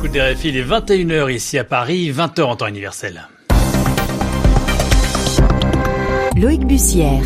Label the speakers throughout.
Speaker 1: l'écoute des RFI, il est 21h ici à Paris, 20h en temps universel.
Speaker 2: Loïc Bussière.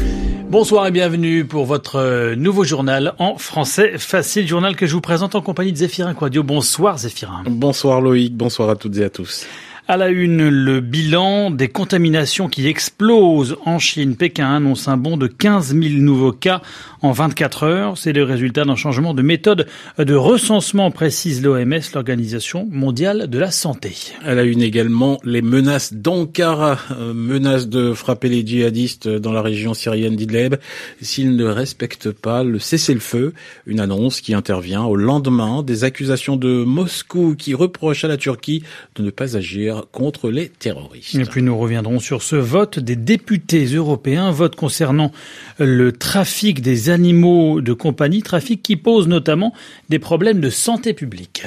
Speaker 1: Bonsoir et bienvenue pour votre euh, nouveau journal en français facile, journal que je vous présente en compagnie de Zéphirin Quadio. Bonsoir Zéphirin.
Speaker 3: Bonsoir Loïc, bonsoir à toutes et à tous.
Speaker 1: À la une, le bilan des contaminations qui explosent en Chine. Pékin annonce un bond de 15 000 nouveaux cas en 24 heures. C'est le résultat d'un changement de méthode de recensement, précise l'OMS, l'Organisation mondiale de la santé.
Speaker 3: À la une également, les menaces d'Ankara, euh, menaces de frapper les djihadistes dans la région syrienne d'Idlib s'ils ne respectent pas le cessez-le-feu. Une annonce qui intervient au lendemain des accusations de Moscou qui reproche à la Turquie de ne pas agir contre les terroristes.
Speaker 1: Et puis nous reviendrons sur ce vote des députés européens, vote concernant le trafic des animaux de compagnie, trafic qui pose notamment des problèmes de santé publique.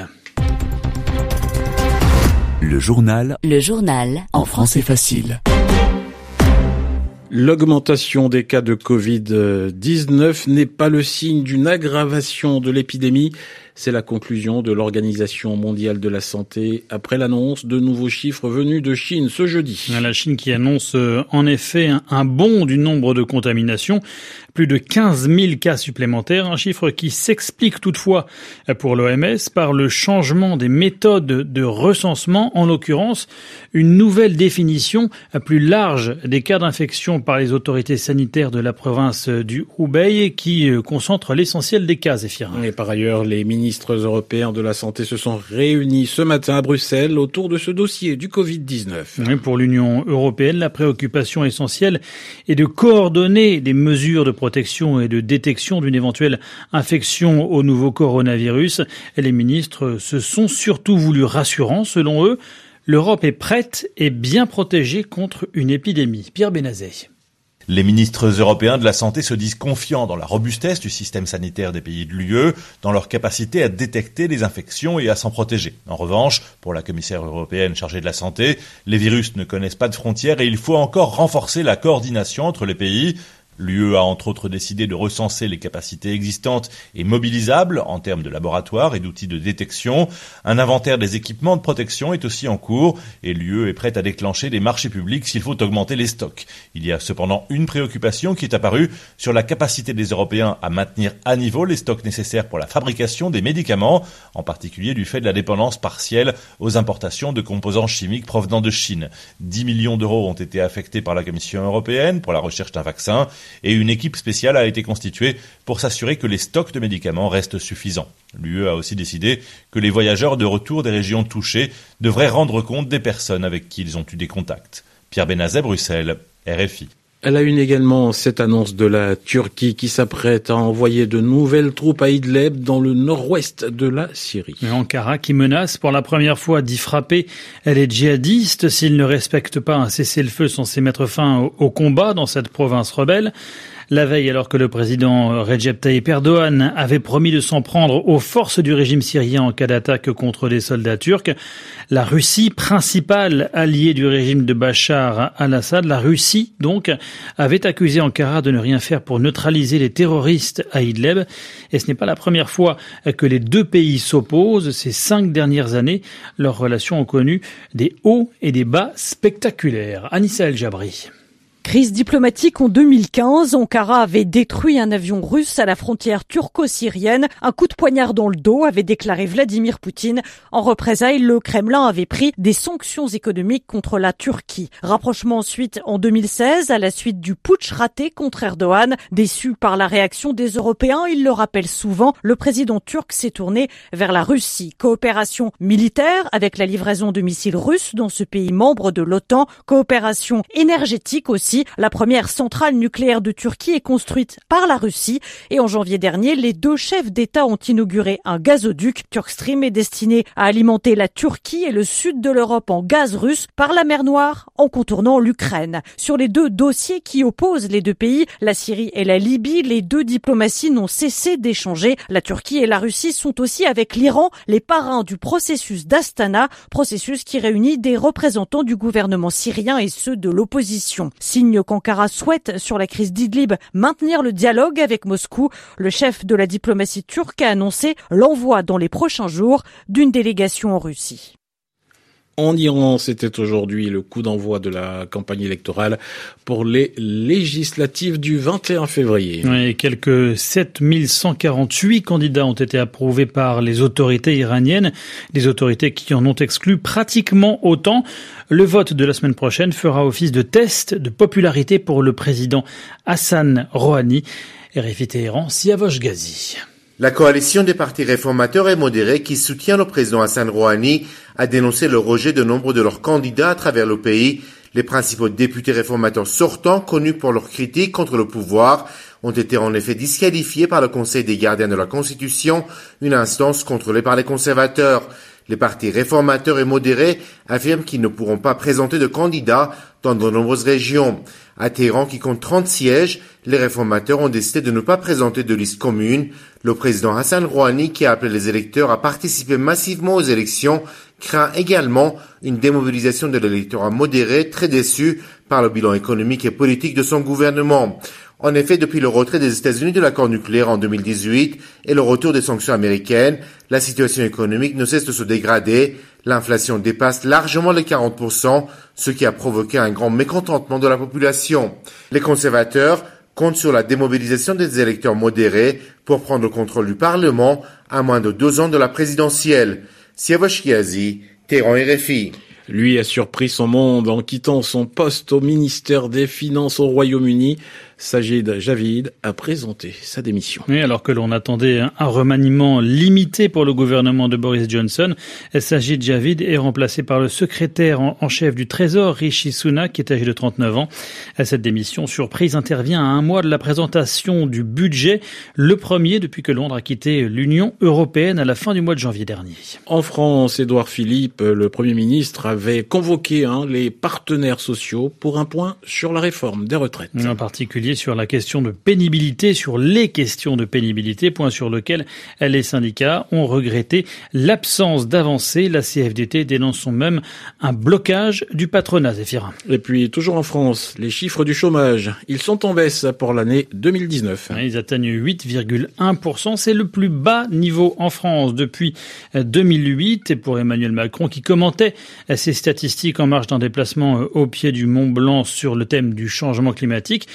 Speaker 2: Le journal. Le journal. En français facile.
Speaker 3: L'augmentation des cas de Covid-19 n'est pas le signe d'une aggravation de l'épidémie. C'est la conclusion de l'Organisation mondiale de la santé après l'annonce de nouveaux chiffres venus de Chine ce jeudi.
Speaker 1: La Chine qui annonce euh, en effet un bond du nombre de contaminations, plus de 15 000 cas supplémentaires, un chiffre qui s'explique toutefois pour l'OMS par le changement des méthodes de recensement, en l'occurrence une nouvelle définition plus large des cas d'infection par les autorités sanitaires de la province du Hubei qui euh, concentre l'essentiel des cas, Zéphirin.
Speaker 3: Et par ailleurs, les ministres européens de la Santé se sont réunis ce matin à Bruxelles autour de ce dossier du Covid-19.
Speaker 1: Pour l'Union européenne, la préoccupation essentielle est de coordonner les mesures de protection et de détection d'une éventuelle infection au nouveau coronavirus. Les ministres se sont surtout voulus rassurants, selon eux. L'Europe est prête et bien protégée contre une épidémie. Pierre Benazet.
Speaker 4: Les ministres européens de la santé se disent confiants dans la robustesse du système sanitaire des pays de l'UE, dans leur capacité à détecter les infections et à s'en protéger. En revanche, pour la commissaire européenne chargée de la santé, les virus ne connaissent pas de frontières et il faut encore renforcer la coordination entre les pays. L'UE a entre autres décidé de recenser les capacités existantes et mobilisables en termes de laboratoires et d'outils de détection. Un inventaire des équipements de protection est aussi en cours et l'UE est prête à déclencher des marchés publics s'il faut augmenter les stocks. Il y a cependant une préoccupation qui est apparue sur la capacité des Européens à maintenir à niveau les stocks nécessaires pour la fabrication des médicaments, en particulier du fait de la dépendance partielle aux importations de composants chimiques provenant de Chine. 10 millions d'euros ont été affectés par la Commission européenne pour la recherche d'un vaccin et une équipe spéciale a été constituée pour s'assurer que les stocks de médicaments restent suffisants. L'UE a aussi décidé que les voyageurs de retour des régions touchées devraient rendre compte des personnes avec qui ils ont eu des contacts. Pierre Benazet, Bruxelles, RFI.
Speaker 3: Elle a une également cette annonce de la Turquie qui s'apprête à envoyer de nouvelles troupes à Idlib dans le nord-ouest de la Syrie.
Speaker 1: Ankara qui menace pour la première fois d'y frapper les djihadistes s'ils ne respectent pas un cessez-le-feu censé mettre fin au combat dans cette province rebelle. La veille, alors que le président Recep Tayyip Erdogan avait promis de s'en prendre aux forces du régime syrien en cas d'attaque contre les soldats turcs, la Russie, principale alliée du régime de Bachar al-Assad, la Russie donc, avait accusé Ankara de ne rien faire pour neutraliser les terroristes à Idlib. Et ce n'est pas la première fois que les deux pays s'opposent. Ces cinq dernières années, leurs relations ont connu des hauts et des bas spectaculaires. Anissa El Jabri.
Speaker 5: Crise diplomatique en 2015, Ankara avait détruit un avion russe à la frontière turco-syrienne. Un coup de poignard dans le dos avait déclaré Vladimir Poutine. En représailles, le Kremlin avait pris des sanctions économiques contre la Turquie. Rapprochement ensuite en 2016 à la suite du putsch raté contre Erdogan. Déçu par la réaction des Européens, il le rappelle souvent, le président turc s'est tourné vers la Russie. Coopération militaire avec la livraison de missiles russes dans ce pays membre de l'OTAN. Coopération énergétique aussi la première centrale nucléaire de Turquie est construite par la Russie et en janvier dernier, les deux chefs d'État ont inauguré un gazoduc. Turkstream est destiné à alimenter la Turquie et le sud de l'Europe en gaz russe par la mer Noire en contournant l'Ukraine. Sur les deux dossiers qui opposent les deux pays, la Syrie et la Libye, les deux diplomaties n'ont cessé d'échanger. La Turquie et la Russie sont aussi avec l'Iran les parrains du processus d'Astana, processus qui réunit des représentants du gouvernement syrien et ceux de l'opposition qu'Ankara souhaite, sur la crise d'Idlib, maintenir le dialogue avec Moscou. Le chef de la diplomatie turque a annoncé l'envoi dans les prochains jours d'une délégation en Russie.
Speaker 3: En Iran, c'était aujourd'hui le coup d'envoi de la campagne électorale pour les législatives du 21 février.
Speaker 1: Oui, quelques 7148 candidats ont été approuvés par les autorités iraniennes, des autorités qui en ont exclu pratiquement autant. Le vote de la semaine prochaine fera office de test de popularité pour le président Hassan Rouhani. RFI Téhéran, Siavosh Ghazi.
Speaker 6: La coalition des partis réformateurs et modérés qui soutient le président Hassan Rouhani a dénoncé le rejet de nombre de leurs candidats à travers le pays. Les principaux députés réformateurs sortants, connus pour leurs critiques contre le pouvoir, ont été en effet disqualifiés par le Conseil des gardiens de la Constitution, une instance contrôlée par les conservateurs. Les partis réformateurs et modérés affirment qu'ils ne pourront pas présenter de candidats dans de nombreuses régions. À Téhéran, qui compte 30 sièges, les réformateurs ont décidé de ne pas présenter de liste commune. Le président Hassan Rouhani, qui a appelé les électeurs à participer massivement aux élections, craint également une démobilisation de l'électorat modéré, très déçu par le bilan économique et politique de son gouvernement. En effet, depuis le retrait des États-Unis de l'accord nucléaire en 2018 et le retour des sanctions américaines, la situation économique ne cesse de se dégrader. L'inflation dépasse largement les 40%, ce qui a provoqué un grand mécontentement de la population. Les conservateurs comptent sur la démobilisation des électeurs modérés pour prendre le contrôle du Parlement à moins de deux ans de la présidentielle. RFI.
Speaker 3: Lui a surpris son monde en quittant son poste au ministère des Finances au Royaume-Uni. Sajid Javid a présenté sa démission.
Speaker 1: Oui, alors que l'on attendait un remaniement limité pour le gouvernement de Boris Johnson, Sajid Javid est remplacé par le secrétaire en chef du Trésor, Rishi Sunak, qui est âgé de 39 ans. Cette démission surprise intervient à un mois de la présentation du budget, le premier depuis que Londres a quitté l'Union européenne à la fin du mois de janvier dernier.
Speaker 3: En France, Édouard Philippe, le Premier ministre, avait convoqué hein, les partenaires sociaux pour un point sur la réforme des retraites.
Speaker 1: En particulier sur la question de pénibilité, sur les questions de pénibilité, point sur lequel les syndicats ont regretté l'absence d'avancée. La CFDT dénonce même un blocage du patronat, Zéphirin.
Speaker 3: Et puis, toujours en France, les chiffres du chômage, ils sont en baisse pour l'année 2019.
Speaker 1: Ils atteignent 8,1%. C'est le plus bas niveau en France depuis 2008. Et pour Emmanuel Macron, qui commentait ces statistiques en marge d'un déplacement au pied du Mont Blanc sur le thème du changement climatique,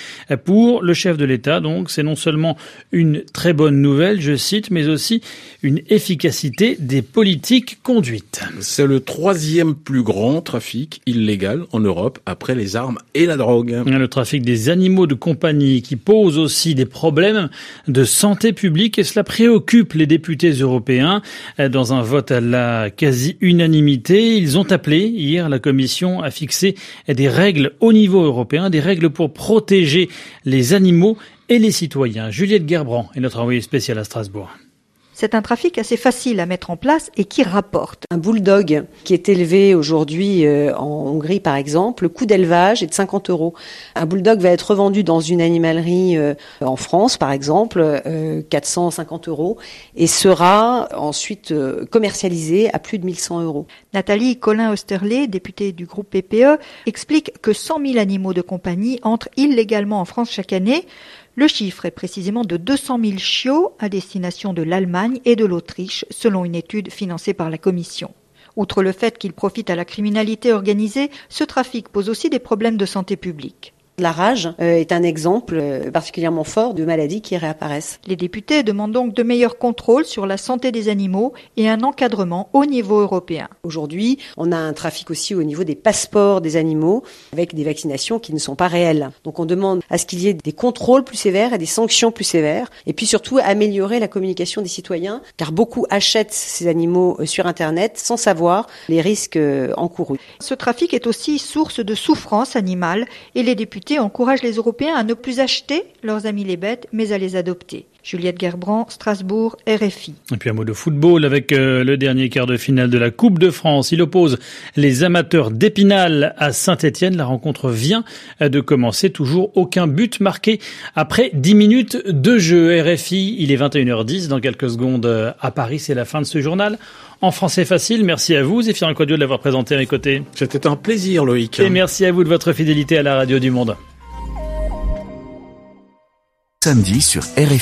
Speaker 1: pour le chef de l'État, donc, c'est non seulement une très bonne nouvelle, je cite, mais aussi une efficacité des politiques conduites.
Speaker 3: C'est le troisième plus grand trafic illégal en Europe après les armes et la drogue.
Speaker 1: Le trafic des animaux de compagnie qui pose aussi des problèmes de santé publique et cela préoccupe les députés européens. Dans un vote à la quasi-unanimité, ils ont appelé hier la Commission à fixer des règles au niveau européen, des règles pour protéger les animaux et les citoyens. Juliette Gerbrand est notre envoyée spéciale à Strasbourg.
Speaker 7: C'est un trafic assez facile à mettre en place et qui rapporte.
Speaker 8: Un bulldog qui est élevé aujourd'hui euh, en Hongrie par exemple, le coût d'élevage est de 50 euros. Un bulldog va être revendu dans une animalerie euh, en France par exemple, 450 euh, euros, et sera ensuite commercialisé à plus de 1100 euros.
Speaker 7: Nathalie Colin-Osterlé, députée du groupe PPE, explique que 100 000 animaux de compagnie entrent illégalement en France chaque année. Le chiffre est précisément de 200 000 chiots à destination de l'Allemagne et de l'Autriche, selon une étude financée par la Commission. Outre le fait qu'il profite à la criminalité organisée, ce trafic pose aussi des problèmes de santé publique.
Speaker 8: La rage euh, est un exemple euh, particulièrement fort de maladies qui réapparaissent.
Speaker 7: Les députés demandent donc de meilleurs contrôles sur la santé des animaux et un encadrement au niveau européen.
Speaker 8: Aujourd'hui, on a un trafic aussi au niveau des passeports des animaux avec des vaccinations qui ne sont pas réelles. Donc on demande à ce qu'il y ait des contrôles plus sévères et des sanctions plus sévères et puis surtout améliorer la communication des citoyens car beaucoup achètent ces animaux euh, sur Internet sans savoir les risques encourus.
Speaker 7: Ce trafic est aussi source de souffrance animale et les députés encourage les Européens à ne plus acheter leurs amis les bêtes, mais à les adopter. Juliette Gerbrand, Strasbourg, RFI.
Speaker 1: Et puis un mot de football avec euh, le dernier quart de finale de la Coupe de France. Il oppose les amateurs d'Épinal à Saint-Etienne. La rencontre vient de commencer. Toujours aucun but marqué après 10 minutes de jeu. RFI, il est 21h10. Dans quelques secondes euh, à Paris, c'est la fin de ce journal. En français facile, merci à vous, Zéphirin Quadio, de l'avoir présenté à mes côtés.
Speaker 3: C'était un plaisir, Loïc.
Speaker 1: Et merci à vous de votre fidélité à la radio du monde.
Speaker 2: Samedi sur RFI.